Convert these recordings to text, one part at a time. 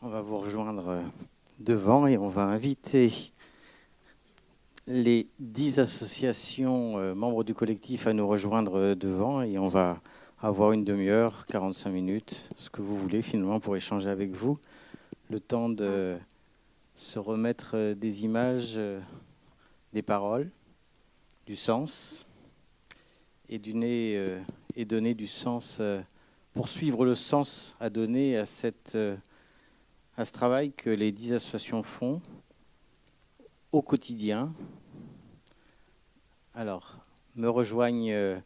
On va vous rejoindre devant et on va inviter les dix associations euh, membres du collectif à nous rejoindre devant et on va avoir une demi-heure, 45 minutes, ce que vous voulez finalement pour échanger avec vous. Le temps de se remettre des images, des paroles, du sens et, donner, euh, du sens, euh, poursuivre le sens à donner à, cette, euh, à ce travail que les dix associations font au quotidien. Alors, me rejoignent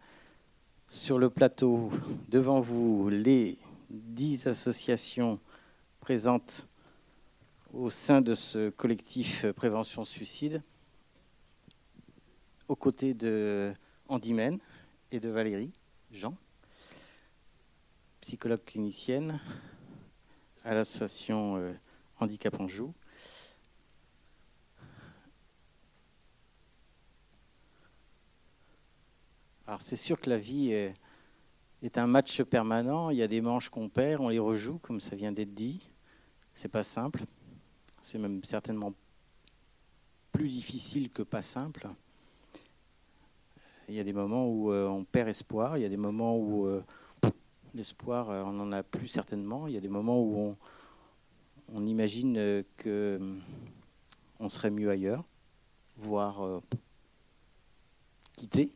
sur le plateau devant vous les dix associations présentes au sein de ce collectif Prévention Suicide, aux côtés de Andy et de Valérie Jean, psychologue clinicienne à l'association euh, Handicap Anjou. Alors c'est sûr que la vie est, est, un match permanent. Il y a des manches qu'on perd, on les rejoue, comme ça vient d'être dit. C'est pas simple. C'est même certainement plus difficile que pas simple. Il y a des moments où euh, on perd espoir, il y a des moments où euh, l'espoir, euh, on n'en a plus certainement, il y a des moments où on, imagine qu'on serait mieux ailleurs, voire quitter,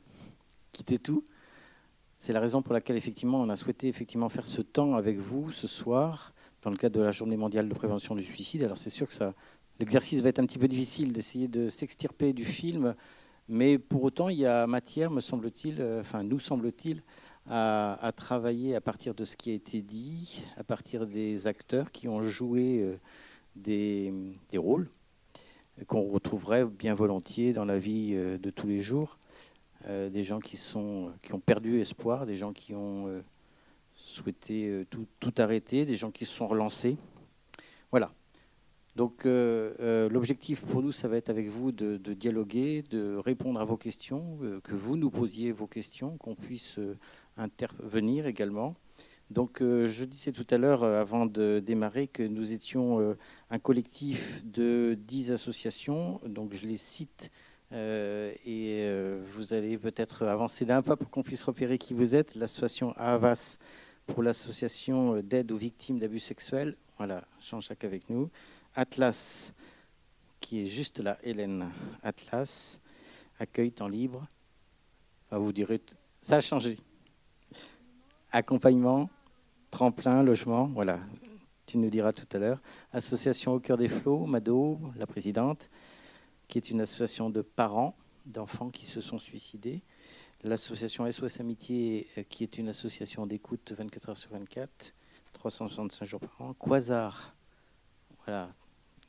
quitter tout. C'est la raison pour laquelle effectivement on a souhaité effectivement faire ce temps avec vous ce soir dans le cadre de la Journée mondiale de prévention du suicide. Alors c'est sûr que l'exercice va être un petit peu difficile d'essayer de s'extirper du film mais pour autant, il y a matière, me semble-t-il, euh, enfin nous semble-t-il, à, travailler à partir de ce qui a été dit, à partir des acteurs qui ont joué euh, des, rôles qu'on retrouverait bien volontiers dans la vie euh, de tous les jours. des gens qui, sont, qui ont perdu espoir, des gens qui ont souhaité tout, tout arrêter, des gens qui se sont relancés. Voilà, donc euh, euh, l'objectif pour nous, ça va être avec vous de, dialoguer, de répondre à vos questions, euh, que vous nous posiez vos questions, qu'on puisse intervenir également. Donc je disais tout à l'heure, avant de démarrer, que nous étions un collectif de 10 associations. Donc je les cite et vous allez peut-être avancer d'un pas pour qu'on puisse repérer qui vous êtes. L'association AVAS pour l'association d'aide aux victimes d'abus sexuels. Voilà, Jean-Jacques avec nous. Atlas, qui est juste là, Hélène. Atlas, accueil temps libre. vous direz, ça a changé. Accompagnement, tremplin, logement, voilà. Tu nous diras tout à l'heure. Association au cœur des flots, Mado, la présidente, qui est une association de parents d'enfants qui se sont suicidés. L'association SOS Amitié, euh, qui est une association d'écoute 24 heures sur 24, 365 jours par an. Quasar, voilà,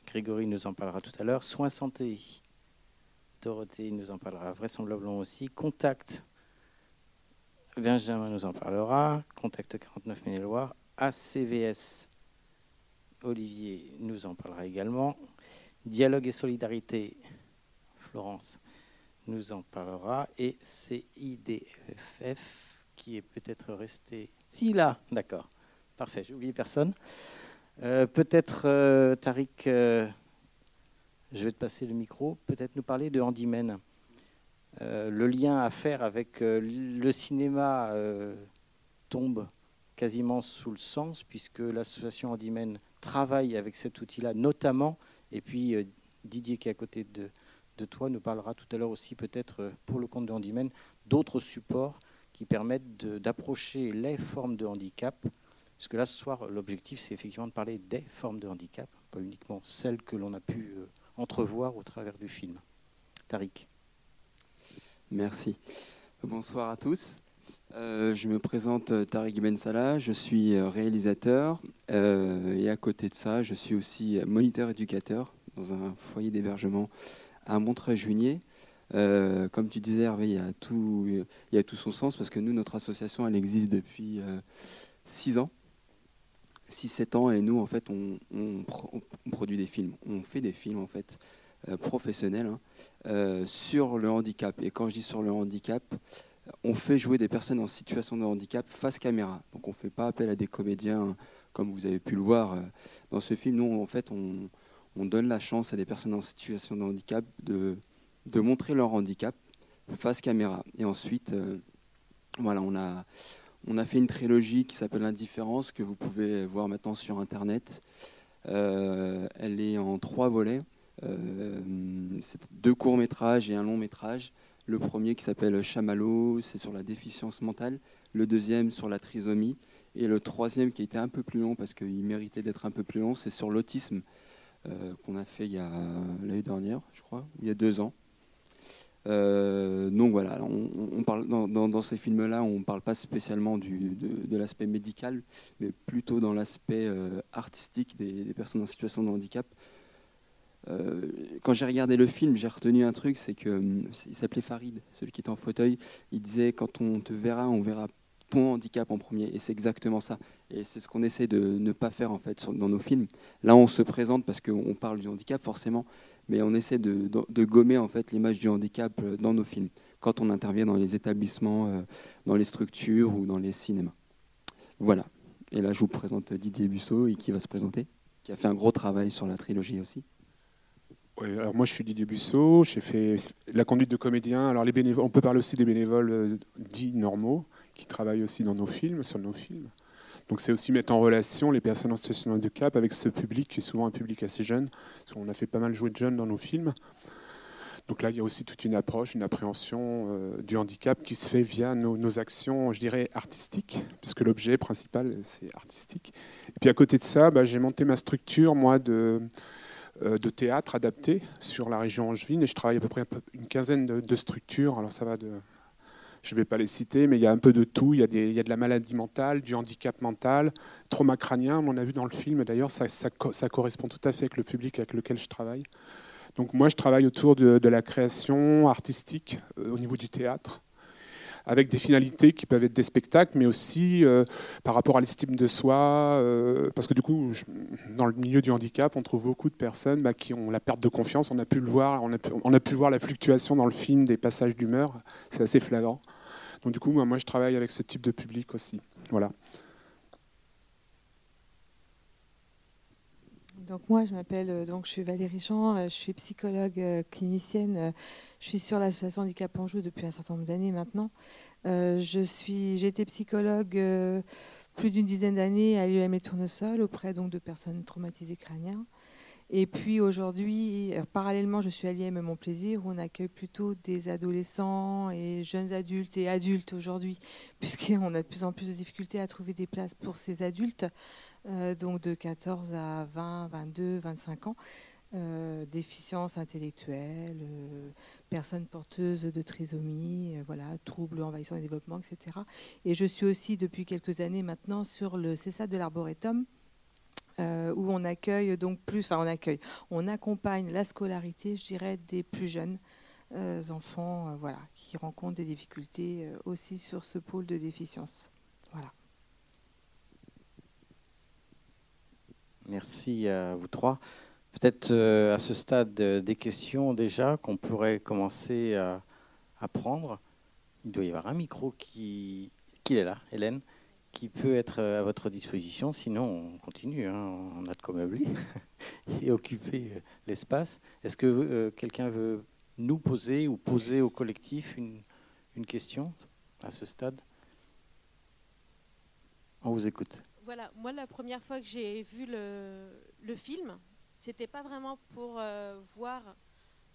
Grégory nous en parlera tout à l'heure. Soins santé, Dorothée nous en parlera vraisemblablement aussi. Contact, Benjamin nous en parlera. Contact 49 Maine-et-Loire. ACVS, Olivier nous en parlera également. Dialogue et solidarité, Florence nous en parlera. Et CIDFF, qui est peut-être resté. Si, là, d'accord. Parfait, j'ai oublié personne. Euh, peut-être, euh, Tariq, euh, je vais te passer le micro, peut-être nous parler de Handyman. Le lien à faire avec le cinéma tombe quasiment sous le sens, puisque l'association Handyman travaille avec cet outil-là, notamment, et puis Didier qui est à côté de, toi nous parlera tout à l'heure aussi peut-être pour le compte de Handyman d'autres supports qui permettent d'approcher les formes de handicap parce que là, ce soir, l'objectif, c'est effectivement de parler des formes de handicap, pas uniquement celles que l'on a pu euh, entrevoir au travers du film. Tariq. Merci. Bonsoir à tous. Euh, je me présente euh, Tariq Ben Salah, je suis réalisateur et à côté de ça, je suis aussi moniteur éducateur dans un foyer d'hébergement à Montreuil-Juigné. comme tu disais, Hervé, il y, a tout, il y a tout son sens parce que nous, notre association, elle existe depuis six ans. 6-7 ans et nous en fait on, produit des films, on fait des films en fait euh, professionnels hein, euh, sur le handicap. Et quand je dis sur le handicap, on fait jouer des personnes en situation de handicap face caméra. Donc on ne fait pas appel à des comédiens comme vous avez pu le voir dans ce film, nous, en fait, on, on donne la chance à des personnes en situation de handicap de, montrer leur handicap face caméra. Et ensuite, voilà, on a, on a fait une trilogie qui s'appelle Indifférence, que vous pouvez voir maintenant sur Internet. elle est en trois volets. Euh, deux courts-métrages et un long-métrage. Le premier qui s'appelle Chamallow, c'est sur la déficience mentale. Le deuxième sur la trisomie. Et le troisième qui a été un peu plus long parce qu'il méritait d'être un peu plus long, c'est sur l'autisme euh, qu'on a fait l'année dernière, je crois, il y a deux ans. Euh, donc voilà, on, parle dans, ces films-là, on ne parle pas spécialement du, de, l'aspect médical, mais plutôt dans l'aspect artistique des, personnes en situation de handicap. Euh, quand j'ai regardé le film, j'ai retenu un truc, c'est que hum, il s'appelait Farid, celui qui est en fauteuil. Il disait quand on te verra, on verra ton handicap en premier, et c'est exactement ça. Et c'est ce qu'on essaie de ne pas faire en fait dans nos films. Là, on se présente parce qu'on parle du handicap forcément, mais on essaie de, gommer en fait l'image du handicap euh, dans nos films quand on intervient dans les établissements, euh, dans les structures ou dans les cinémas. Voilà. Et là, je vous présente Didier Busseau, qui va se présenter, qui a fait un gros travail sur la trilogie aussi alors moi je suis Didier Busseau, j'ai fait la conduite de comédien. Alors les bénévoles, on peut parler aussi des bénévoles euh, dits normaux qui travaillent aussi dans nos films, sur nos films. Donc c'est aussi mettre en relation les personnes en situation de handicap avec ce public qui est souvent un public assez jeune. on a fait pas mal jouer de jeunes dans nos films. Donc là, il y a aussi toute une approche, une appréhension euh, du handicap qui se fait via nos, actions, je dirais, artistiques, puisque l'objet principal, c'est artistique. Et puis à côté de ça, bah, j'ai monté ma structure, moi, de, de théâtre adapté sur la région angevine et je travaille à peu près une quinzaine de, structures. Alors ça va de, je ne vais pas les citer, mais il y a un peu de tout. Il y a, de la maladie mentale, du handicap mental, trauma crânien. On a vu dans le film, d'ailleurs, ça, correspond tout à fait avec le public avec lequel je travaille. Donc moi, je travaille autour de, de la création artistique euh, au niveau du théâtre avec des finalités qui peuvent être des spectacles, mais aussi euh, par rapport à l'estime de soi, euh, parce que du coup, dans le milieu du handicap, on trouve beaucoup de personnes bah, qui ont la perte de confiance. On a pu le voir, on a pu, voir la fluctuation dans le film des passages d'humeur, c'est assez flagrant. Donc du coup, moi, moi, je travaille avec ce type de public aussi. Voilà. Donc moi, je m'appelle euh, donc je suis Valérie Jean, je suis psychologue clinicienne. Je suis sur l'association Handicap Anjou depuis un certain nombre d'années maintenant. Euh, j'ai été psychologue euh, plus d'une dizaine d'années à l'UM et Tournesol auprès donc de personnes traumatisées crâniennes. Et puis aujourd'hui, euh, parallèlement, je suis à l'IM Mon Plaisir où on accueille plutôt des adolescents et jeunes adultes et adultes aujourd'hui, puisqu'on a de plus en plus de difficultés à trouver des places pour ces adultes, donc de 14 à 20, 22, 25 ans. Euh, déficience intellectuelle, euh, personnes porteuses de trisomie, euh, voilà, troubles envahissant le développement, etc. Et je suis aussi depuis quelques années maintenant sur le CESA de l'Arboretum, où on accueille donc plus, enfin on accueille, on accompagne la scolarité, je dirais, des plus jeunes enfants, voilà, qui rencontrent des difficultés aussi sur ce pôle de déficience. Voilà. Merci à vous trois. Peut-être euh, à ce stade des questions déjà qu'on pourrait commencer à, prendre. Il doit y avoir un micro qui, est là, Hélène, qui peut être à votre disposition. Sinon, on continue. Hein. on a de quoi meubler et occuper euh, l'espace. Est-ce que euh, quelqu'un veut nous poser ou poser au collectif une question à ce stade? On vous écoute. Voilà, moi la première fois que j'ai vu le, film, c'était pas vraiment pour euh, voir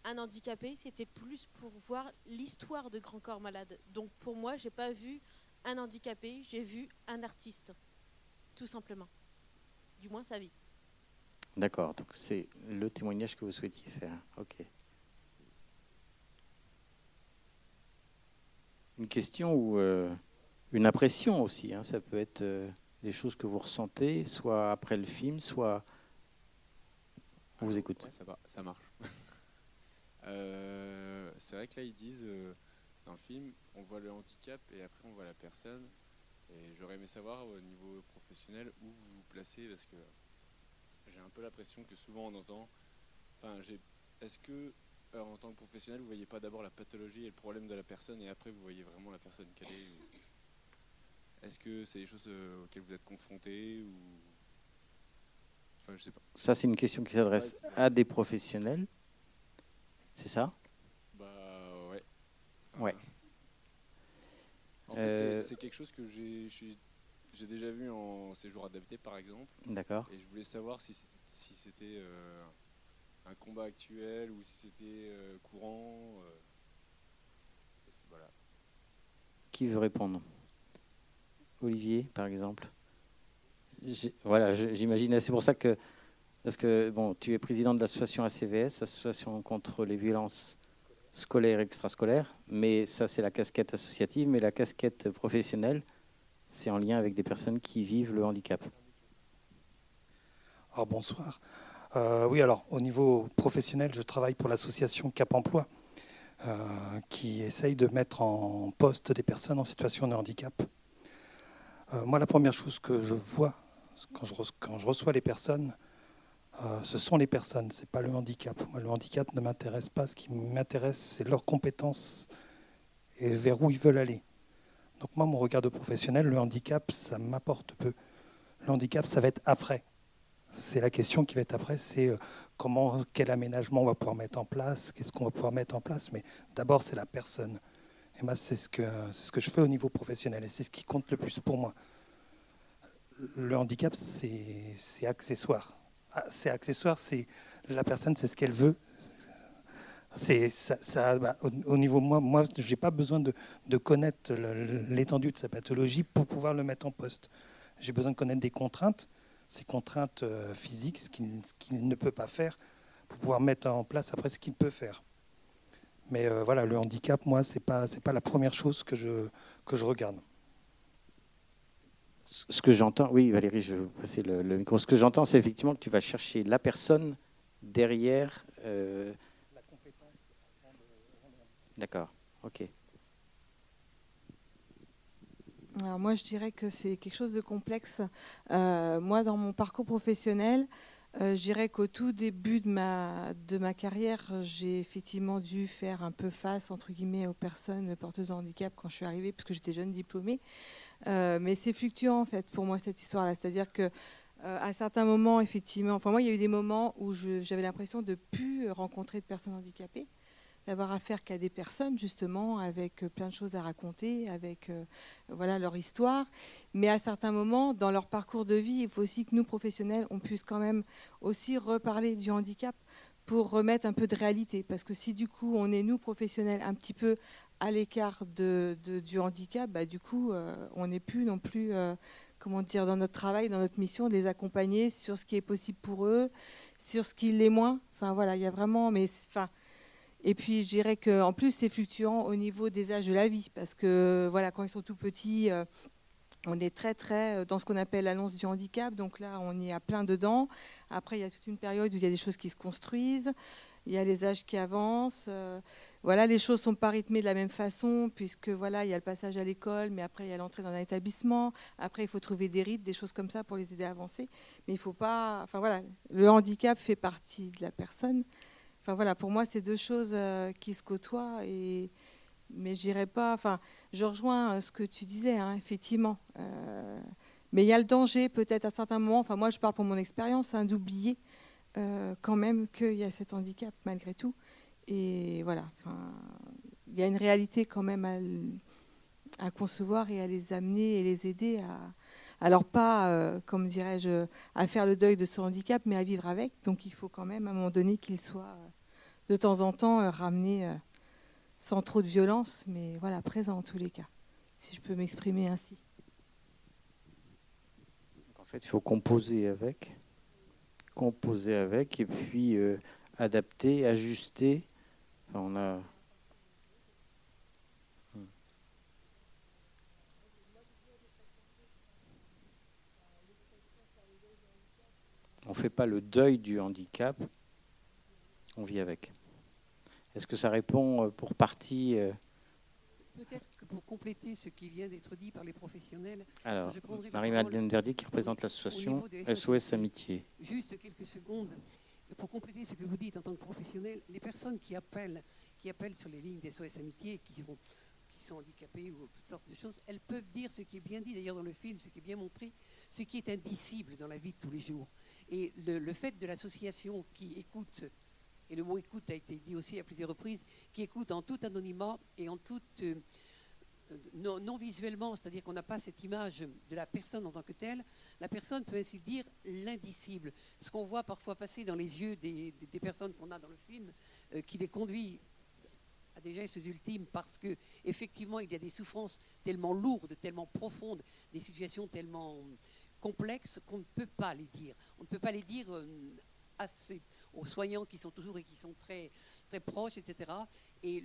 un handicapé, c'était plus pour voir l'histoire de Grand Corps Malade. Donc pour moi, j'ai pas vu un handicapé, j'ai vu un artiste, tout simplement. Du moins sa vie. D'accord, donc c'est le témoignage que vous souhaitiez faire. Ok. Une question ou euh, une impression aussi, hein. ça peut être euh, des choses que vous ressentez, soit après le film, soit on vous écoute. ça, va, ça marche. Euh, c'est vrai que là, ils disent, euh, dans le film, on voit le handicap et après on voit la personne. Et j'aurais aimé savoir au niveau professionnel où vous vous placez parce que j'ai un peu l'impression que souvent on entend. Enfin, est-ce que euh, en tant que professionnel, vous voyez pas d'abord la pathologie et le problème de la personne et après vous voyez vraiment la personne qu'elle est Est-ce que c'est des choses auxquelles vous êtes confronté ou Enfin, je sais pas. Ça, c'est une question qui s'adresse Ouais, à des professionnels. C'est ça? Bah ouais. Ouais. En fait, Euh, c'est- c'est quelque chose que j'ai déjà vu en séjour adapté, par exemple. D'accord. Et je voulais savoir si c'était si c'était, euh, un combat actuel ou si c'était euh, courant. euh. Voilà. Qui veut répondre? Olivier, par exemple Voilà, j'imagine. C'est pour ça que, parce que bon, tu es président de l'association ACVS, Association contre les violences scolaires et extrascolaires, mais ça c'est la casquette associative, mais la casquette professionnelle, c'est en lien avec des personnes qui vivent le handicap. Alors, bonsoir. Euh, oui, alors au niveau professionnel, je travaille pour l'association Cap Emploi, euh, qui essaye de mettre en poste des personnes en situation de handicap. Euh, moi, la première chose que je vois quand je, reçois les personnes, euh, ce sont les personnes, c'est pas le handicap. Le handicap ne m'intéresse pas. Ce qui m'intéresse, c'est leurs compétences et vers où ils veulent aller. Donc moi, mon regard de professionnel, le handicap, ça m'apporte peu. Le handicap, ça va être après. C'est la question qui va être après, c'est euh, comment, quel aménagement on va pouvoir mettre en place, qu'est-ce qu'on va pouvoir mettre en place. Mais d'abord, c'est la personne. Et moi, c'est ce que c'est ce que je fais au niveau professionnel, et c'est ce qui compte le plus pour moi. Le handicap, c'est c'est accessoire. Ah, C'est accessoire, c'est la personne, c'est ce qu'elle veut. C'est ça, bah, au, au niveau moi, moi, j'ai pas besoin de, de connaître l'étendue de sa pathologie pour pouvoir le mettre en poste. J'ai besoin de connaître des contraintes, ces contraintes euh, physiques, ce qu'il ne peut pas faire, pour pouvoir mettre en place après ce qu'il peut faire. Mais euh, voilà, le handicap, moi, c'est pas c'est pas la première chose que je que je regarde. Ce ce que j'entends, oui Valérie, je vais vous passer le, le micro. Ce que j'entends, c'est effectivement que tu vas chercher la personne derrière. euh, D'accord, ok. Alors moi, je dirais que c'est quelque chose de complexe. Euh, moi, dans mon parcours professionnel, euh, je dirais qu'au tout début de ma, de ma carrière, j'ai effectivement dû faire un peu face, entre guillemets, aux personnes porteuses de handicap quand je suis arrivée, puisque j'étais jeune diplômée. Euh, mais c'est fluctuant, en fait, pour moi, cette histoire-là. C'est-à-dire que euh, à certains moments, effectivement, enfin moi, il y a eu des moments où j'avais l'impression de plus rencontrer de personnes handicapées d'avoir affaire qu'à des personnes justement avec euh, plein de choses à raconter, avec euh, voilà leur histoire. Mais à certains moments, dans leur parcours de vie, il faut aussi que nous professionnels, on puisse quand même aussi reparler du handicap pour remettre un peu de réalité. Parce que si du coup on est nous professionnels un petit peu à l'écart de, du handicap, bah, du coup euh, on n'est plus non plus comment dire dans notre travail, dans notre mission, de les accompagner sur ce qui est possible pour eux, sur ce qui l'est moins. Enfin voilà, il y a vraiment, mais enfin. Et puis, je dirais qu'en plus, c'est fluctuant au niveau des âges de la vie, parce que voilà, quand ils sont tout petits, euh, on est très, très euh, dans ce qu'on appelle l'annonce du handicap. Donc là, on y a plein dedans. Après, il y a toute une période où il y a des choses qui se construisent. Il y a les âges qui avancent. euh, voilà, les choses sont pas rythmées de la même façon, puisque voilà, il y a le passage à l'école, mais après, il y a l'entrée dans un établissement. Après, il faut trouver des rites, des choses comme ça pour les aider à avancer. Mais il faut pas. Enfin voilà, le handicap fait partie de la personne. Enfin voilà, pour moi, c'est deux choses euh, qui se côtoient. Mais j'irai pas. Enfin, je rejoins euh, ce que tu disais, hein, effectivement. Euh, mais il y a le danger, peut-être à certains moments. Enfin, moi, je parle pour mon expérience, hein, d'oublier quand même qu'il y a cet handicap malgré tout. Et voilà. Il y a une réalité quand même à, concevoir et à les amener et les aider à. Alors pas, comme dirais-je, à faire le deuil de ce handicap, mais à vivre avec. Donc il faut quand même à un moment donné qu'il soit de temps en temps euh, ramené euh, sans trop de violence, mais voilà, présent en tous les cas, si je peux m'exprimer ainsi. En fait, il faut composer avec, composer avec, et puis euh, adapter, ajuster. On. On fait pas le deuil du handicap, on vit avec. Est-ce que ça répond euh, pour partie euh, Peut-être que pour compléter ce qui vient d'être dit par les professionnels, Alors, Marie-Madeleine Verdi qui représente l'association SOS SOS Amitié. juste quelques secondes, pour compléter ce que vous dites en tant que professionnel, les personnes qui appellent, qui appellent sur les lignes des SOS Amitié, qui, vont- qui sont handicapées ou toutes sortes de choses, elles peuvent dire ce qui est bien dit d'ailleurs dans le film, ce qui est bien montré, ce qui est indicible dans la vie de tous les jours. Et le, le fait de l'association qui écoute, et le mot écoute a été dit aussi à plusieurs reprises, qui écoute en tout anonymat et en toute euh, non, visuellement, c'est-à-dire qu'on n'a pas cette image de la personne en tant que telle, la personne peut ainsi dire l'indicible. Ce qu'on voit parfois passer dans les yeux des personnes qu'on a dans le film, euh, qui les conduit à des gestes ultimes parce que effectivement il y a des souffrances tellement lourdes, tellement profondes, des situations tellement complexes qu'on ne peut pas les dire. On ne peut pas les dire euh, assez aux soignants qui sont toujours et qui sont très très proches, etc. Et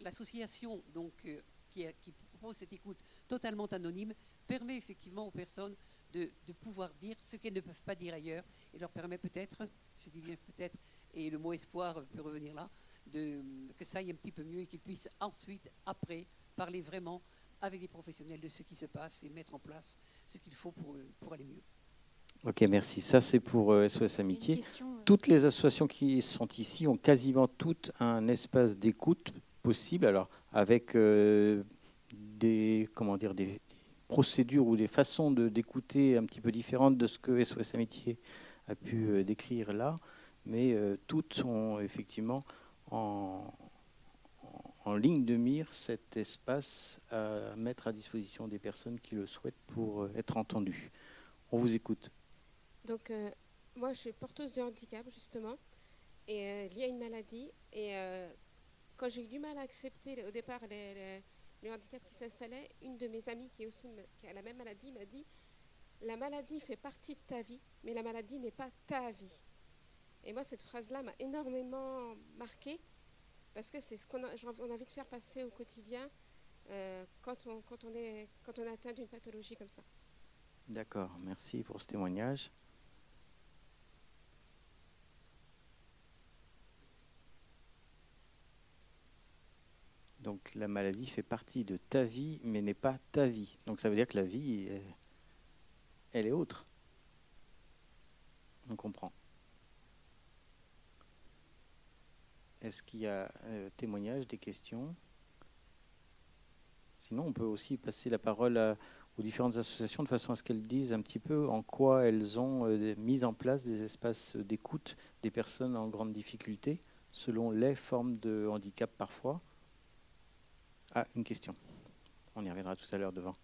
l'association donc euh, qui, propose cette écoute totalement anonyme permet effectivement aux personnes de, de pouvoir dire ce qu'elles ne peuvent pas dire ailleurs et leur permet peut-être, je dis bien peut-être, et le mot espoir peut revenir là, de, que ça aille un petit peu mieux et qu'ils puissent ensuite, après, parler vraiment avec les professionnels de ce qui se passe et mettre en place ce qu'il faut pour, pour aller mieux. Ok, merci. Ça, c'est pour euh, SOS une Amitié. question, euh, Toutes les associations qui sont ici ont quasiment toutes un espace d'écoute possible, alors avec euh, des, comment dire, des, procédures ou des façons de- d'écouter un petit peu différentes de ce que SOS Amitié a pu euh, décrire là, mais euh, toutes sont effectivement en, en- ligne de mire cet espace à mettre à disposition des personnes qui le souhaitent pour euh, être entendues. On vous écoute. Donc, euh, moi, je suis porteuse de handicap, justement, et euh, liée à une maladie. Et euh, quand j'ai eu du mal à accepter au départ le handicap qui s'installait, une de mes amies qui, a la même maladie m'a dit La maladie fait partie de ta vie, mais la maladie n'est pas ta vie. Et moi, cette phrase-là m'a énormément marquée, parce que c'est ce qu'on a, envie de faire passer au quotidien quand, on, est, quand on atteint d'une pathologie comme ça. D'accord, merci pour ce témoignage. Donc la maladie fait partie de ta vie, mais n'est pas ta vie. Donc ça veut dire que la vie, euh, elle est autre. On comprend. Est-ce qu'il y a euh, témoignage, des questions? Sinon, on peut aussi passer la parole aux différentes associations de façon à ce qu'elles disent un petit peu en quoi elles ont euh, mis en place des espaces d'écoute des personnes en grande difficulté selon les formes de handicap parfois. Ah, une question. On y reviendra tout à l'heure devant.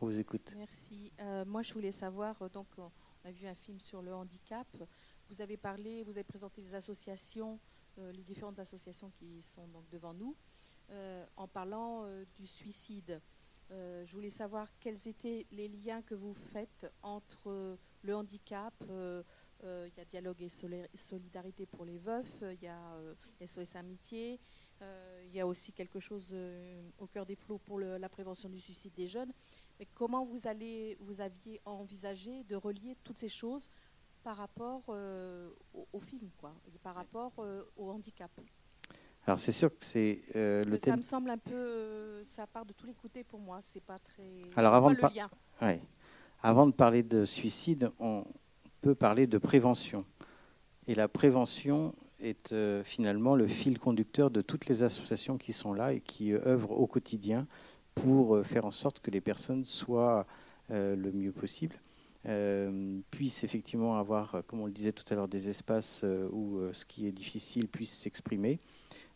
On vous écoute. Merci. Euh, moi, je voulais savoir, euh, donc, on a vu un film sur le handicap. Vous avez parlé, vous avez présenté les associations, euh, les différentes associations qui sont donc devant nous, en parlant du suicide. Je voulais savoir quels étaient les liens que vous faites entre le handicap. Il y a Dialogue et Soli- Solidarité pour les veufs, il y a SOS Amitié, il y a aussi quelque chose euh, au cœur des flots pour le- la prévention du suicide des jeunes. Mais comment vous, allez, vous aviez envisagé de relier toutes ces choses par rapport euh, au, au film, quoi, et par rapport euh, au handicap? Alors c'est sûr que c'est euh, le Ça me semble un peu, euh, ça part de tous les côtés pour moi. C'est pas très. Alors, de par-. Ouais. Avant de parler de suicide, on peut parler de prévention. Et la prévention est euh, finalement le fil conducteur de toutes les associations qui sont là et qui euh, œuvrent au quotidien pour euh, faire en sorte que les personnes soient le mieux possible, puissent effectivement avoir, comme on le disait tout à l'heure, des espaces où ce qui est difficile puisse s'exprimer.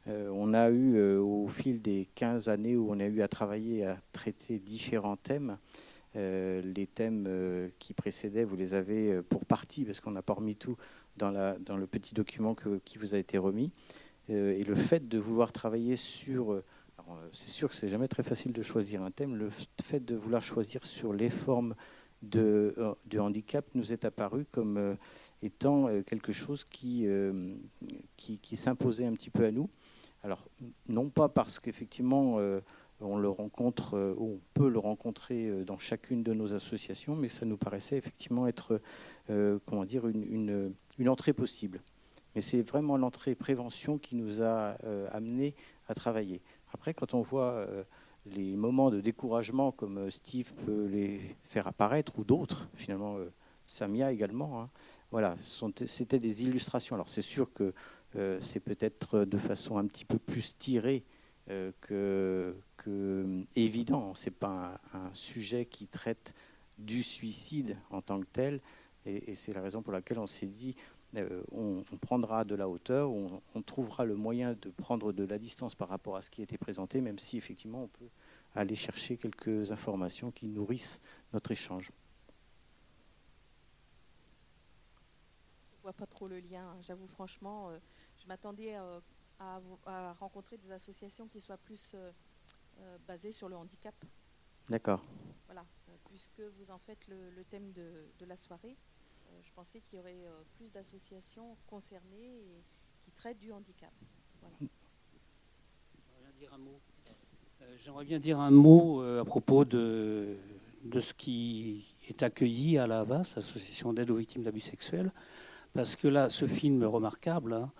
On a eu, au fil des 15 années où on a eu à travailler, à traiter différents thèmes, les thèmes qui précédaient, vous les avez pour partie, parce qu'on n'a pas remis tout dans, le petit document qui vous a été remis. Euh, et le fait de vouloir travailler sur... euh, euh, c'est sûr que c'est jamais très facile de choisir un thème. Le fait de vouloir choisir sur les formes de, handicap nous est apparu comme étant quelque chose qui, qui, s'imposait un petit peu à nous. Alors, non pas parce qu'effectivement, on le rencontre, ou on peut le rencontrer dans chacune de nos associations, mais ça nous paraissait effectivement être, comment dire, une, une entrée possible. Mais c'est vraiment l'entrée prévention qui nous a euh, amené à travailler. Après, quand on voit euh, les moments de découragement comme euh, Steve peut les faire apparaître, ou d'autres, finalement, euh, Samia également, hein, voilà, ce c'était des illustrations. Alors c'est sûr que c'est peut-être de façon un petit peu plus tirée que, évident. C'est pas un, un sujet qui traite du suicide en tant que tel. Et, c'est la raison pour laquelle on s'est dit, euh, on, prendra de la hauteur, on, on, trouvera le moyen de prendre de la distance par rapport à ce qui a été présenté, même si effectivement on peut aller chercher quelques informations qui nourrissent notre échange. Je ne vois pas trop le lien, hein. j'avoue franchement. Euh, je m'attendais euh, à, à, rencontrer des associations qui soient plus basées sur le handicap. D'accord. Voilà, puisque vous en faites le, thème de, la soirée, euh, je pensais qu'il y aurait euh, plus d'associations concernées et qui traitent du handicap. J'aimerais bien dire un mot, euh, à propos de, de ce qui est accueilli à la AVAS, Association d'aide aux victimes d'abus sexuels, parce que là, ce film remarquable hein,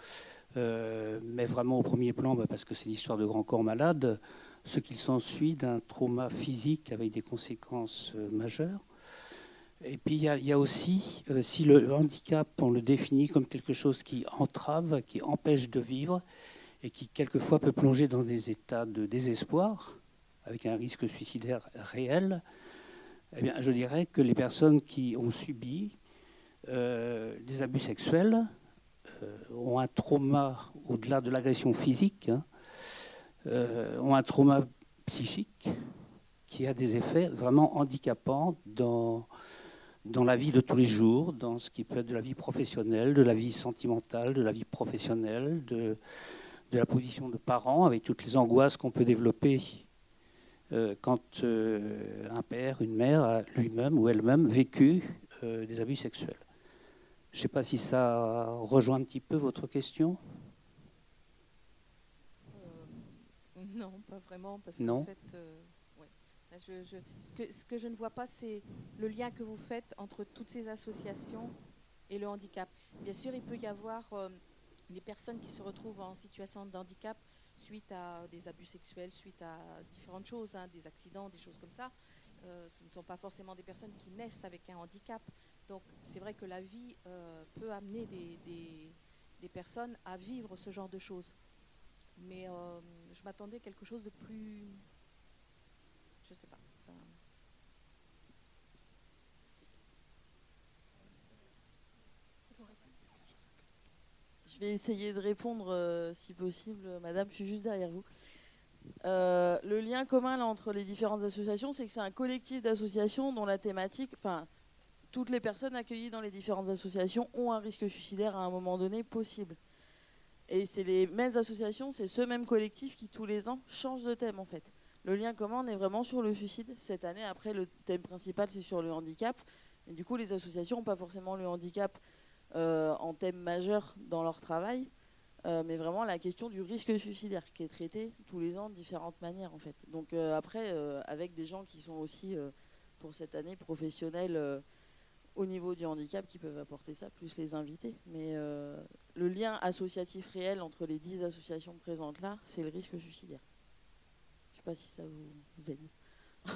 met vraiment au premier plan, bah, parce que c'est l'histoire de grands corps malades, ce qu'il s'ensuit d'un trauma physique avec des conséquences euh, majeures. Et puis il y, a, aussi, euh, si le handicap, on le définit comme quelque chose qui entrave, qui empêche de vivre, et qui quelquefois peut plonger dans des états de désespoir, avec un risque suicidaire réel, eh bien, je dirais que les personnes qui ont subi euh, des abus sexuels ont un trauma au-delà de l'agression physique. Hein, euh, ont un trauma psychique qui a des effets vraiment handicapants dans, dans la vie de tous les jours, dans ce qui peut être de la vie professionnelle, de la vie sentimentale, de la vie professionnelle, de, de la position de parents, avec toutes les angoisses qu'on peut développer euh, quand euh, un père, une mère a lui-même ou elle-même vécu des abus sexuels. Je ne sais pas si ça rejoint un petit peu votre question. Non, pas vraiment, parce qu'en fait, euh, ce, que, je ne vois pas, c'est le lien que vous faites entre toutes ces associations et le handicap. Bien sûr, il peut y avoir euh, des personnes qui se retrouvent en situation de handicap suite à des abus sexuels, suite à différentes choses, hein, des accidents, des choses comme ça. Euh, ce ne sont pas forcément des personnes qui naissent avec un handicap. Donc c'est vrai que la vie peut amener des personnes à vivre ce genre de choses. Mais euh, je m'attendais à quelque chose de plus. Je sais pas. Je vais essayer de répondre euh, si possible, madame, je suis juste derrière vous. Euh, le lien commun entre les différentes associations, c'est que c'est un collectif d'associations dont la thématique, enfin, toutes les personnes accueillies dans les différentes associations ont un risque suicidaire à un moment donné possible. Et c'est les mêmes associations, c'est ce même collectif qui tous les ans change de thème en fait. Le lien commun est vraiment sur le suicide. Cette année, après, le thème principal, c'est sur le handicap. Et du coup, les associations n'ont pas forcément le handicap euh, en thème majeur dans leur travail, euh, mais vraiment la question du risque suicidaire qui est traité tous les ans de différentes manières en fait. Donc euh, après, avec des gens qui sont aussi, pour cette année, professionnels au niveau du handicap qui peuvent apporter ça, plus les invités. Mais le lien associatif réel entre les dix associations présentes là, c'est le risque suicidaire. Sais pas si ça vous aide.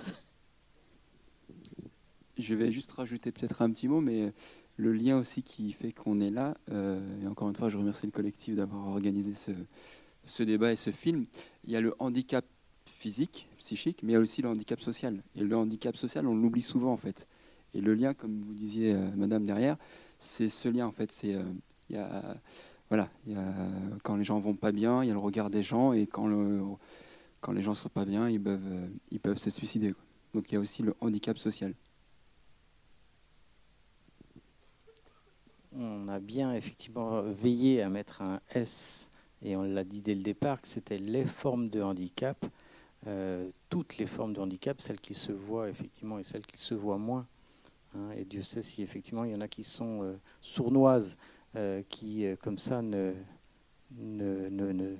Je vais juste rajouter peut-être un petit mot, mais le lien aussi qui fait qu'on est là, euh, et encore une fois, je remercie le collectif d'avoir organisé ce, ce débat et ce film. Il y a le handicap physique, psychique, mais il y a aussi le handicap social. Et le handicap social, on l'oublie souvent en fait. Et le lien, comme vous disiez, euh, madame, derrière, c'est ce lien, en fait. C'est, euh, il y a, voilà, quand les gens vont pas bien, il y a le regard des gens, et quand, le, quand les gens sont pas bien, ils peuvent, euh, ils peuvent se suicider. Donc il y a aussi le handicap social. On a bien effectivement veillé à mettre un S, et on l'a dit dès le départ, que c'était les formes de handicap. toutes les formes de handicap, celles qui se voient effectivement et celles qui se voient moins, Hein, et Dieu sait si effectivement il y en a qui sont euh, sournoises, euh, qui euh, comme ça ne, ne, ne, ne,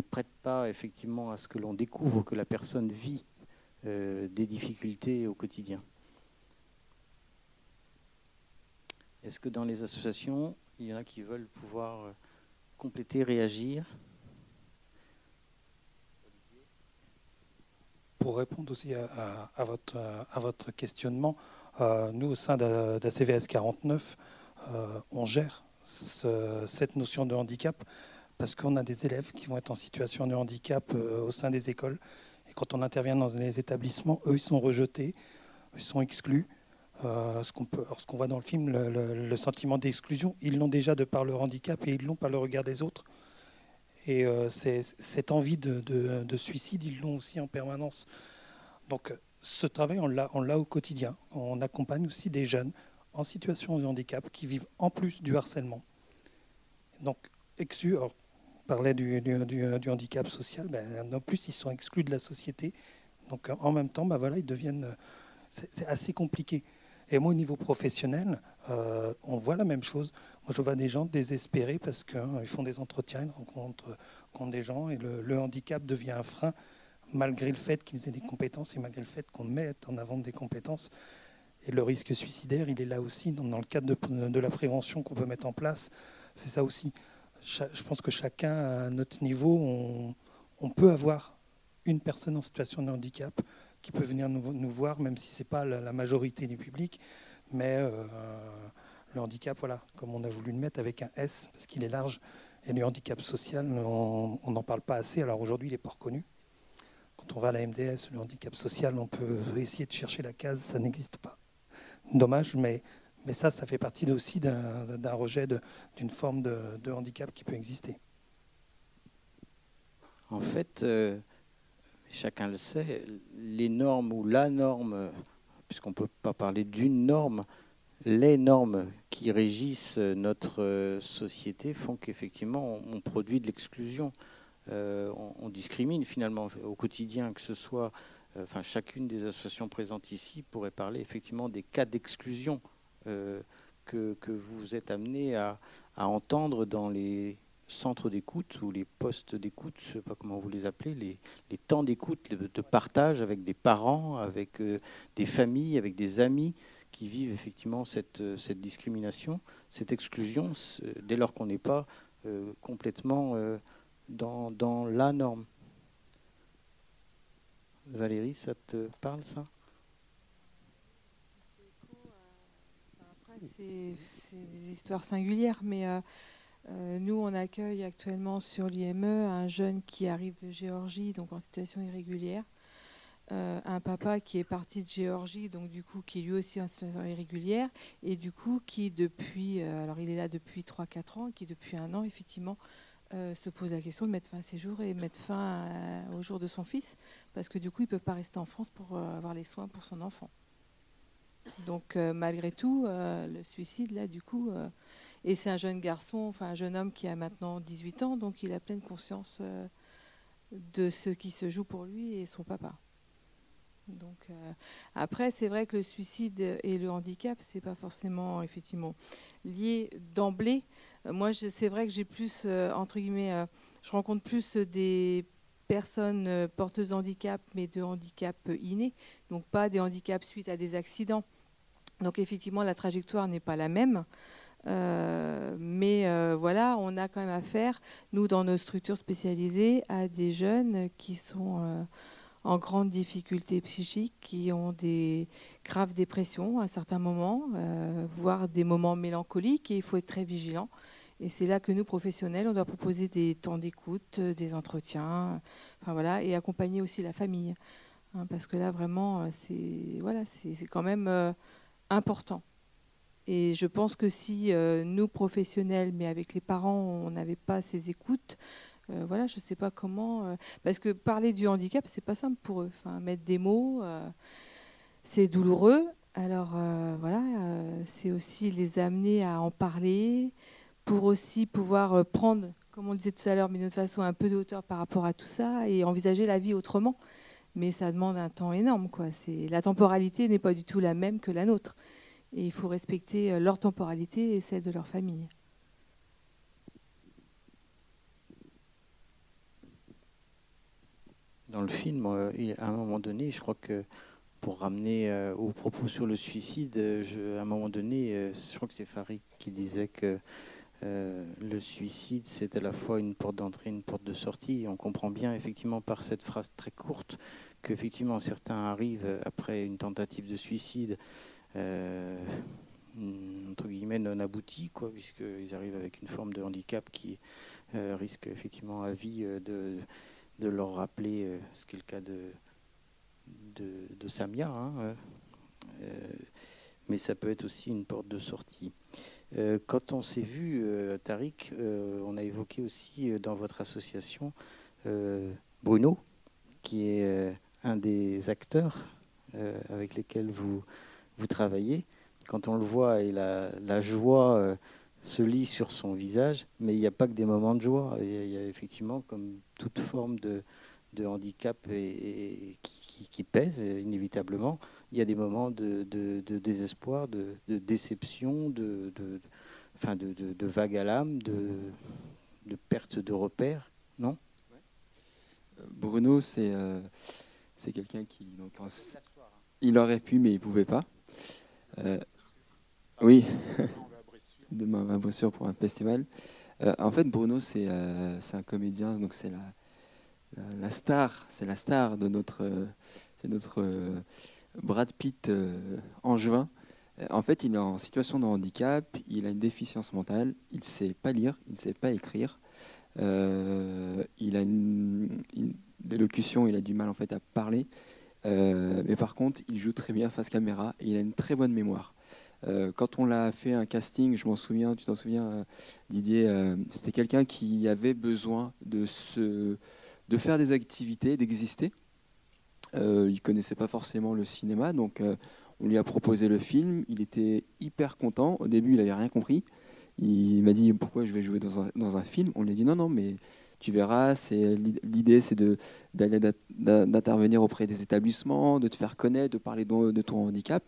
prêtent pas effectivement à ce que l'on découvre que la personne vit des difficultés au quotidien. Est-ce que dans les associations, il y en a qui veulent pouvoir compléter, réagir? Pour répondre aussi à, votre, questionnement, euh, nous, au sein d'ACVS 49, euh, on gère cette notion de handicap parce qu'on a des élèves qui vont être en situation de handicap euh, au sein des écoles. Et quand on intervient dans les établissements, eux, ils sont rejetés, ils sont exclus. euh, ce qu'on voit dans le film, le, sentiment d'exclusion, ils l'ont déjà de par leur handicap et ils l'ont par le regard des autres. Et euh, cette envie de, de- de suicide, ils l'ont aussi en permanence. Donc ce travail, on l'a, au quotidien. On accompagne aussi des jeunes en situation de handicap qui vivent en plus du harcèlement. Donc exclus, alors, parlait du, du- handicap social, ben, en plus ils sont exclus de la société. Donc en même temps, ben, ils deviennent... euh, C'est, assez compliqué. Et moi, au niveau professionnel, euh, on voit la même chose. Moi, je vois des gens désespérés parce qu'ils font des entretiens, ils rencontrent, rencontrent des gens et le, handicap devient un frein malgré le fait qu'ils aient des compétences et malgré le fait qu'on mette en avant des compétences. Et le risque suicidaire, il est là aussi, dans, le cadre de la prévention qu'on peut mettre en place. C'est ça aussi. Je pense que chacun, à notre niveau, on, peut avoir une personne en situation de handicap qui peut venir nous, voir, même si ce n'est pas la, majorité du public. Mais euh, le handicap, voilà, comme on a voulu le mettre avec un S, parce qu'il est large. Et le handicap social, on n'en parle pas assez. Alors aujourd'hui, il n'est pas reconnu. Quand on va à la MDS, le handicap social, on peut essayer de chercher la case, ça n'existe pas. Dommage, mais, mais ça, ça fait partie aussi d'un rejet d'une forme de, handicap qui peut exister. En fait, euh, chacun le sait, les normes ou la norme, puisqu'on ne peut pas parler d'une norme, les normes qui régissent notre euh, société font qu'effectivement on, produit de l'exclusion. Euh, on, discrimine finalement au quotidien, que ce soit, enfin chacune des associations présentes ici pourrait parler effectivement des cas d'exclusion que, que vous êtes amené à, entendre dans les centres d'écoute ou les postes d'écoute, je ne sais pas comment vous les appelez, les, temps d'écoute, de, partage avec des parents, avec euh, des familles, avec des amis qui vivent effectivement cette, euh, discrimination, cette exclusion, dès lors qu'on n'est pas euh, complètement euh, dans la norme. Valérie, ça te parle ça? C'est des histoires singulières, mais euh, euh, nous, on accueille actuellement sur l'IME un jeune qui arrive de Géorgie, donc en situation irrégulière. Euh, un papa qui est parti de Géorgie, donc du coup qui est lui aussi en situation irrégulière, et du coup qui depuis, alors il est là depuis 3-4 ans, qui depuis un an effectivement se pose la question de mettre fin à ses jours et mettre fin au jour de son fils, parce que du coup il ne peut pas rester en France pour avoir les soins pour son enfant. Donc euh, malgré tout, euh, le suicide là du coup, euh, et c'est un jeune garçon, enfin un jeune homme qui a maintenant 18 ans, donc il a pleine conscience de ce qui se joue pour lui et son papa. Donc après, c'est vrai que le suicide et le handicap, c'est pas forcément effectivement lié d'emblée. Moi, c'est vrai que j'ai plus entre guillemets, je rencontre plus des personnes euh, porteuses de handicap, mais de handicap inné, donc pas des handicaps suite à des accidents. Donc effectivement, la trajectoire n'est pas la même. Euh, mais euh, voilà, on a quand même affaire, nous, dans nos structures spécialisées, à des jeunes qui sont euh, en grande difficulté psychique, qui ont des graves dépressions à certains moments, euh, voire des moments mélancoliques, et il faut être très vigilant. Et c'est là que nous, professionnels, on doit proposer des temps d'écoute, euh, des entretiens, enfin voilà, et accompagner aussi la famille. Hein, parce que là, vraiment, euh, c'est voilà, quand même euh, important. Et je pense que si nous, professionnels, mais avec les parents, on n'avait pas ces écoutes, voilà, je ne sais pas comment. parce que parler du handicap, c'est pas simple pour eux. Mettre des mots, c'est douloureux. Alors voilà, c'est aussi les amener à en parler, pour aussi pouvoir euh, prendre, comme on le disait tout à l'heure, mais d'une autre façon, un peu de hauteur par rapport à tout ça et envisager la vie autrement. Mais ça demande un temps énorme. La temporalité n'est pas du tout la même que la nôtre. Et il faut respecter euh, leur temporalité et celle de leur famille. Dans le film, euh, à un moment donné, je crois que pour ramener euh, au propos sur le suicide, à un moment donné, je crois que c'est Farid qui disait que euh, le suicide, c'est à la fois une porte d'entrée, une porte de sortie. Et on comprend bien, effectivement, par cette phrase très courte, qu'effectivement, certains arrivent après une tentative de suicide, euh, entre guillemets, non aboutie, quoi, puisqu'ils arrivent avec une forme de handicap qui euh, risque effectivement à vie de, de leur rappeler ce qui est le cas de, de, Samia. hein, mais ça peut être aussi une porte de sortie. Euh, quand on s'est vu, euh, Tariq, euh, on a évoqué aussi euh, dans votre association Bruno, qui est un des acteurs avec lesquels vous, vous travaillez. Quand on le voit et la, joie se lit sur son visage, mais il n'y a pas que des moments de joie. Il y il y a effectivement, comme toute forme de, de handicap et, qui, qui- qui pèse euh, inévitablement, il y a des moments de, désespoir, de, déception, de, vague à l'âme, de, perte de repères, non? Bruno, c'est euh, quelqu'un qui. Il aurait pu, mais il pouvait pas. Euh, oui. Demain, à Bressuire pour un festival. Euh, en fait, Bruno, euh, c'est un comédien, donc c'est la, la, la star, c'est la star de notre, euh, c'est notre euh, Brad Pitt euh, angevin. Euh, En fait, il est en situation de handicap, il a une déficience mentale, il ne sait pas lire, il ne sait pas écrire. Euh, il a une, élocution, il a du mal en fait à parler. Euh, mais par contre, il joue très bien face caméra et il a une très bonne mémoire. Euh, quand on l'a fait un casting, je m'en souviens, tu t'en souviens, euh, Didier, euh, c'était quelqu'un qui avait besoin de, se, de faire des activités, d'exister. Euh, il connaissait pas forcément le cinéma, donc euh, on lui a proposé le film. Il était hyper content. Au début, il n'avait rien compris. Il m'a dit pourquoi je vais jouer dans un, film? On lui a dit non, non, mais tu verras. C'est l'idée, c'est de d'aller d'intervenir auprès des établissements, de te faire connaître, de parler de, de ton handicap.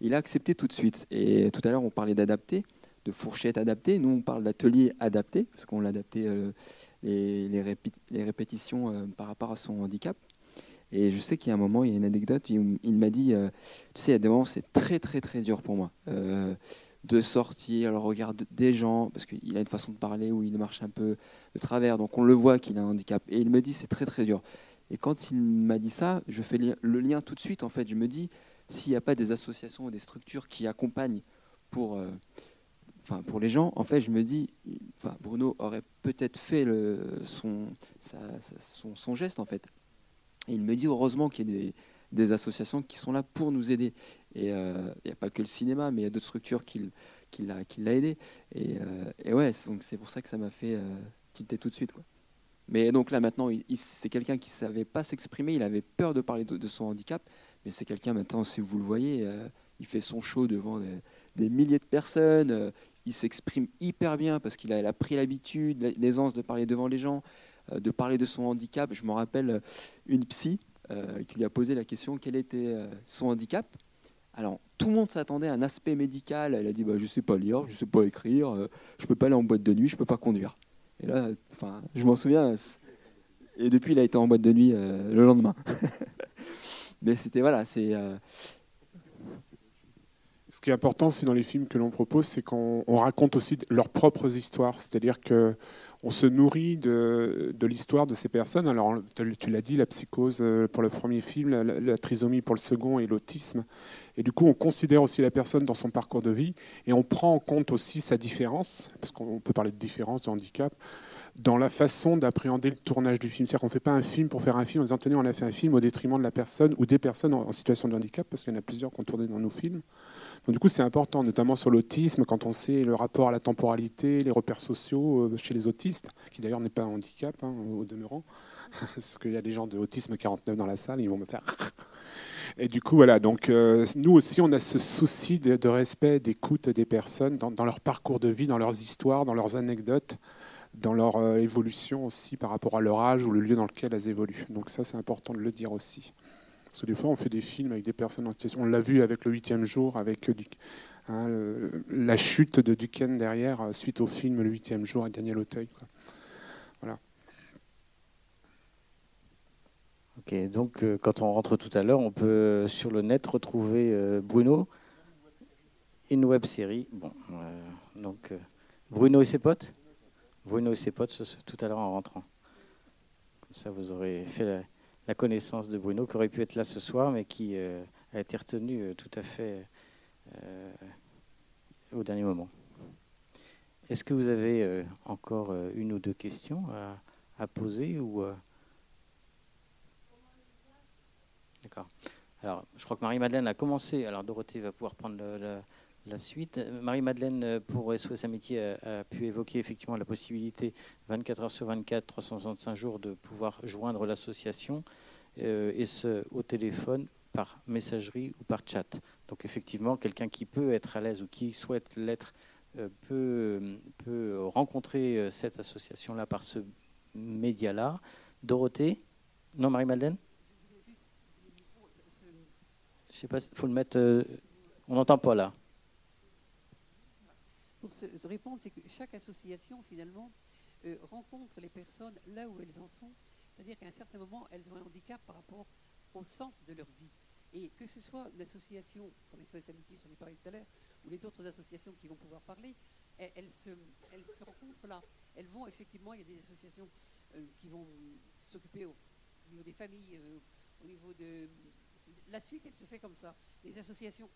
Il a accepté tout de suite. Et tout à l'heure, on parlait d'adapter, de fourchette adaptée. Nous, on parle d'atelier adapté parce qu'on l'a adapté euh, les, les, répé- les répétitions euh, par rapport à son handicap. Et je sais qu'il y a un moment, il y a une anecdote, il, m'a dit, euh, tu sais, il y a des moments, c'est très très très dur pour moi euh, de sortir le regard de- des gens, parce qu'il a une façon de parler où il marche un peu de travers, donc on le voit qu'il a un handicap. Et il me dit, c'est très très dur. Et quand il m'a dit ça, je fais le lien tout de suite, en fait, je me dis, s'il n'y a pas des associations ou des structures qui accompagnent pour, enfin, pour les gens, en fait, je me dis, Bruno aurait peut-être fait son, geste, en fait. Et il me dit heureusement qu'il y a des, associations qui sont là pour nous aider. Et euh, il n'y a pas que le cinéma, mais il y a d'autres structures qui, qui l'a aidé. Et, euh, ouais, donc c'est pour ça que ça m'a fait euh, tilter tout de suite. Mais donc là maintenant, c'est quelqu'un qui ne savait pas s'exprimer, il avait peur de parler de, son handicap, mais c'est quelqu'un maintenant, si vous le voyez, euh, il fait son show devant des, milliers de personnes, il s'exprime hyper bien parce qu'il a, pris l'habitude, l'aisance de parler devant les gens, euh, de parler de son handicap. Je me rappelle euh, une psy euh, qui lui a posé la question quel était son handicap? Alors, tout le monde s'attendait à un aspect médical. Elle a dit bah, Je ne sais pas lire, je ne sais pas écrire, je ne peux pas aller en boîte de nuit, je ne peux pas conduire. Et là, je m'en souviens. Et depuis, il a été en boîte de nuit le lendemain. Mais c'était voilà, c'est. Ce qui est important aussi dans les films que l'on propose, c'est qu'on on raconte aussi leurs propres histoires. C'est-à-dire que on se nourrit de, l'histoire de ces personnes. Alors, tu l'as dit, la psychose euh, pour le premier film, la- la trisomie pour le second et l'autisme. Et du coup, on considère aussi la personne dans son parcours de vie et on prend en compte aussi sa différence, parce qu'on peut parler de différence, de handicap, dans la façon d'appréhender le tournage du film. C'est-à-dire qu'on ne fait pas un film pour faire un film en disant tenez, on a fait un film au détriment de la personne ou des personnes en, situation de handicap, parce qu'il y en a plusieurs qui ont tourné dans nos films. Donc, du coup, c'est important, notamment sur l'autisme, quand on sait le rapport à la temporalité, les repères sociaux euh, chez les autistes, qui d'ailleurs n'est pas un handicap hein, au demeurant, parce qu'il y a des gens de autisme 49 dans la salle, ils vont me faire. Et du coup, voilà, donc euh, nous aussi, on a ce souci de, respect, d'écoute des personnes dans leur parcours de vie, dans leurs histoires, dans leurs anecdotes, dans leur euh, évolution aussi par rapport à leur âge ou le lieu dans lequel elles évoluent. Donc ça, c'est important de le dire aussi. Parce que des fois, on fait des films avec des personnes en situation. On l'a vu avec le huitième jour, avec euh, hein, la chute de Duquesne derrière, euh, suite au film Le huitième jour avec Daniel Auteuil. Voilà. Ok, donc quand on rentre tout à l'heure, on peut sur le net retrouver Bruno, une web série. Bon, donc Bruno et ses potes? Bruno et ses potes tout à l'heure en rentrant. Comme ça, vous aurez fait la, connaissance de Bruno qui aurait pu être là ce soir, mais qui euh, a été retenu euh, tout à fait euh, au dernier moment. Est-ce que vous avez encore une ou deux questions à, poser ou D'accord. Alors, je crois que Marie-Madeleine a commencé. Alors, Dorothée va pouvoir prendre la, suite. Marie-Madeleine, pour SOS Amitié, a, a, pu évoquer effectivement la possibilité, 24 heures sur 24, 365 jours, de pouvoir joindre l'association, et ce, au téléphone, par messagerie ou par chat. Donc, effectivement, quelqu'un qui peut être à l'aise ou qui souhaite l'être peut, rencontrer cette association-là par ce média-là. Dorothée? Non, Marie-Madeleine? Je sais pas, il faut le mettre. Euh, on n'entend pas là. Pour se, répondre, c'est que chaque association, finalement, euh, rencontre les personnes là où elles en sont. C'est-à-dire qu'à un certain moment, elles ont un handicap par rapport au sens de leur vie. Et que ce soit l'association, comme SOS Amitié, j'en ai parlé tout à l'heure, ou les autres associations qui vont pouvoir parler, elles, se, rencontrent là. Elles vont effectivement, il y a des associations euh, qui vont s'occuper au, niveau des familles, au niveau de la suite, elle se fait comme ça. Les associations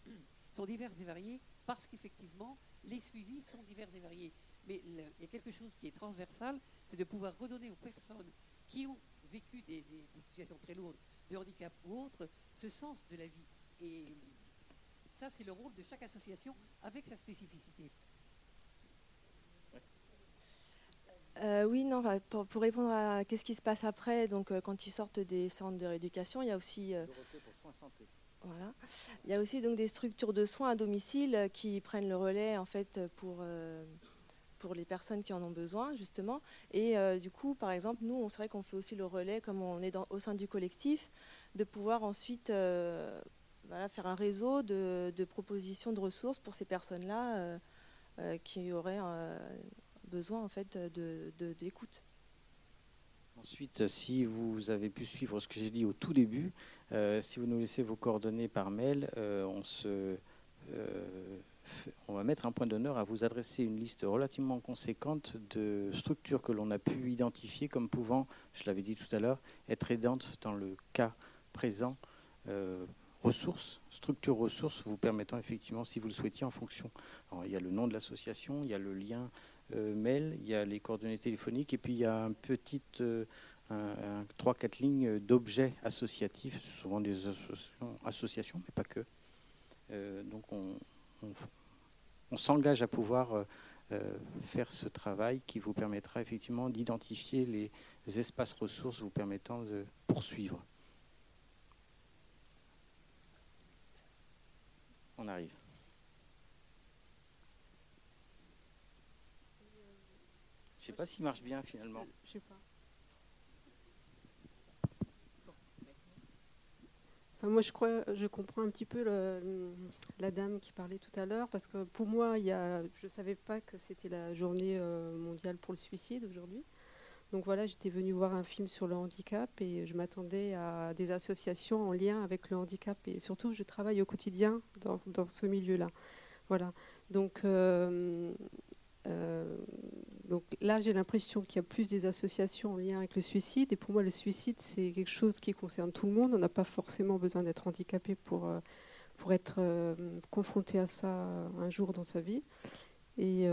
sont diverses et variées parce qu'effectivement, les suivis sont divers et variés. Mais il y a quelque chose qui est transversal, c'est de pouvoir redonner aux personnes qui ont vécu des, situations très lourdes de handicap ou autres ce sens de la vie. Et ça, c'est le rôle de chaque association avec sa spécificité. Euh, oui, non, pour, répondre à qu'est-ce qui se passe après, donc euh, quand ils sortent des centres de rééducation, il y a aussi euh, Il y a aussi donc des structures de soins à domicile qui prennent le relais en fait pour pour les personnes qui en ont besoin justement. Et du coup, par exemple, nous, on serait qu'on fait aussi le relais comme on est au sein du collectif, de pouvoir ensuite faire un réseau de, de, propositions de ressources pour ces personnes-là qui auraient besoin en fait d'écoute. Ensuite, si vous avez pu suivre ce que j'ai dit au tout début, euh, si vous nous laissez vos coordonnées par mail, euh, euh, on va mettre un point d'honneur à vous adresser une liste relativement conséquente de structures que l'on a pu identifier comme pouvant, je l'avais dit tout à l'heure, être aidantes dans le cas présent ressources, structures ressources vous permettant effectivement, si vous le souhaitiez, en fonction. il y a le nom de l'association, il y a le lien mail, il y a les coordonnées téléphoniques et puis il y a un petit, euh, trois, quatre lignes d'objets associatifs, souvent des associations, mais pas que. Euh, donc on, s'engage à pouvoir faire ce travail qui vous permettra effectivement d'identifier les espaces ressources vous permettant de poursuivre. On arrive. Sais pas s'il marche bien finalement. Je sais pas. Enfin, moi, je crois, je comprends un petit peu la dame qui parlait tout à l'heure, parce que pour moi, il y a, je ne savais pas que c'était la journée euh, mondiale pour le suicide aujourd'hui. Donc voilà, j'étais venue voir un film sur le handicap et je m'attendais à des associations en lien avec le handicap. Et surtout, je travaille au quotidien dans, dans ce milieu-là. Voilà. Donc, euh, euh, donc là, j'ai l'impression qu'il y a plus des associations en lien avec le suicide. Et pour moi, le suicide, c'est quelque chose qui concerne tout le monde. On n'a pas forcément besoin d'être handicapé pour, euh, être euh, confronté à ça un jour dans sa vie. Et,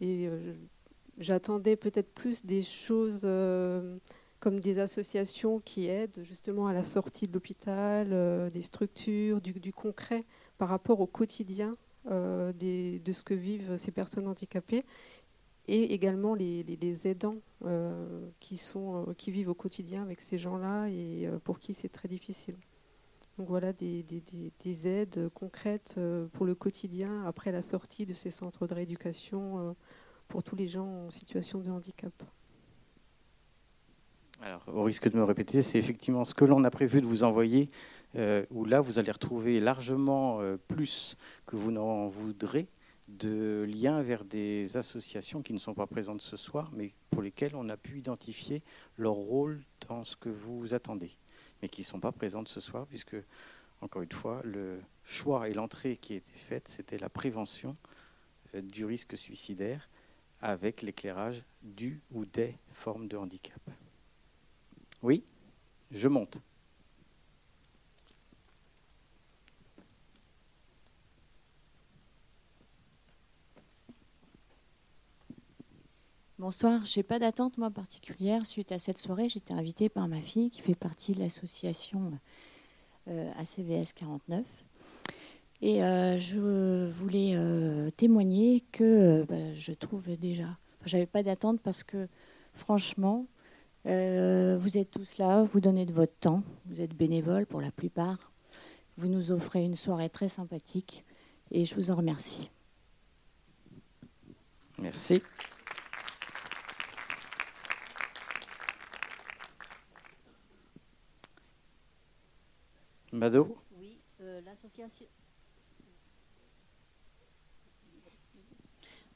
et j'attendais peut-être plus des choses comme des associations qui aident justement à la sortie de l'hôpital, des structures, du, concret par rapport au quotidien euh, de ce que vivent ces personnes handicapées et également les, aidants euh, qui, sont, euh, qui vivent au quotidien avec ces gens-là et pour qui c'est très difficile. Donc voilà des, des, aides concrètes pour le quotidien après la sortie de ces centres de rééducation pour tous les gens en situation de handicap. Alors, au risque de me répéter, c'est effectivement ce que l'on a prévu de vous envoyer euh, où là, vous allez retrouver largement euh, plus que vous n'en voudrez de liens vers des associations qui ne sont pas présentes ce soir, mais pour lesquelles on a pu identifier leur rôle dans ce que vous attendez, mais qui ne sont pas présentes ce soir, puisque, encore une fois, le choix et l'entrée qui était faite, c'était la prévention euh, du risque suicidaire avec l'éclairage du ou des formes de handicap. Oui, je monte. Bonsoir, je n'ai pas d'attente moi particulière. Suite à cette soirée, j'étais invitée par ma fille qui fait partie de l'association ACVS 49. Et je voulais témoigner que bah, je trouve déjà, enfin, j'avais pas d'attente parce que franchement, vous êtes tous là, vous donnez de votre temps, vous êtes bénévoles pour la plupart, vous nous offrez une soirée très sympathique et je vous en remercie. Merci. Mado Oui, euh, l'association.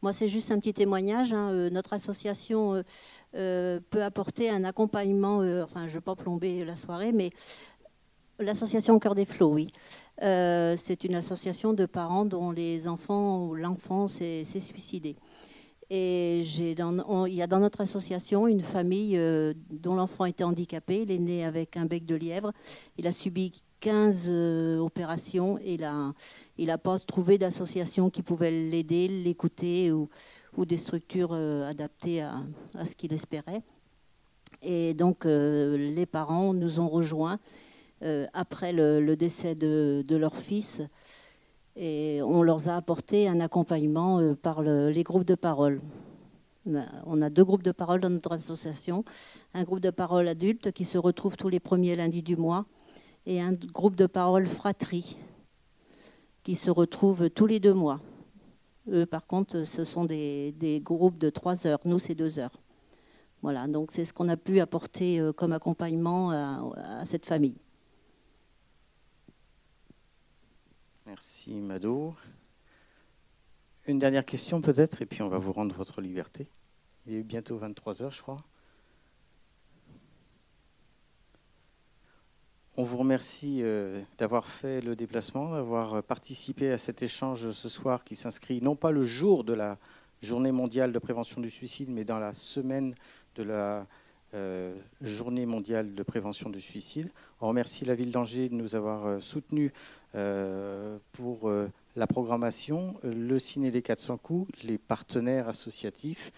Moi, c'est juste un petit témoignage. Hein. Euh, notre association euh, peut apporter un accompagnement, enfin, je ne vais pas plomber la soirée, mais l'association Cœur des Flots, oui. c'est une association de parents dont les enfants ou l'enfant s'est suicidé. Et dans, il y a dans notre association une famille dont l'enfant était handicapé. Il est né avec un bec de lièvre. Il a subi 15 euh, opérations et il n'a pas trouvé d'association qui pouvait l'aider, l'écouter ou, des structures euh, adaptées à, ce qu'il espérait. Et donc les parents nous ont rejoints après le, décès de, leur fils et on leur a apporté un accompagnement euh, par les groupes de parole. On a deux groupes de parole dans notre association. Un groupe de parole adulte qui se retrouve tous les premiers lundis du mois et un groupe de parole fratrie qui se retrouve tous les deux mois. Eux, par contre, ce sont des, groupes de trois heures. Nous, c'est deux heures. Voilà, donc c'est ce qu'on a pu apporter euh, comme accompagnement à cette famille. Merci Mado. Une dernière question peut-être, et puis on va vous rendre votre liberté. Il est bientôt 23 heures, je crois. On vous remercie euh, d'avoir fait le déplacement, d'avoir participé à cet échange ce soir qui s'inscrit non pas le jour de la journée mondiale de prévention du suicide, mais dans la semaine de la euh, journée mondiale de prévention du suicide. On remercie la ville d'Angers de nous avoir euh, soutenus euh, pour euh, la programmation, le Ciné des 400 coups, les partenaires associatifs,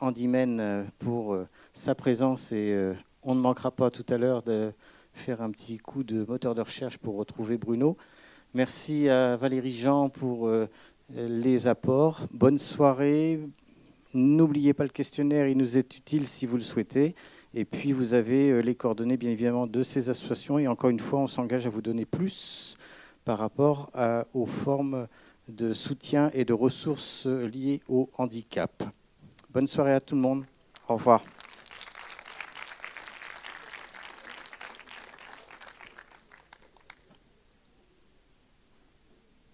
Andymen euh, pour sa présence et on ne manquera pas tout à l'heure de faire un petit coup de moteur de recherche pour retrouver Bruno. Merci à Valérie Jean pour les apports. Bonne soirée. N'oubliez pas le questionnaire, il nous est utile si vous le souhaitez. Et puis vous avez les coordonnées bien évidemment de ces associations. Et encore une fois, on s'engage à vous donner plus par rapport aux formes de soutien et de ressources liées au handicap. Bonne soirée à tout le monde. Au revoir.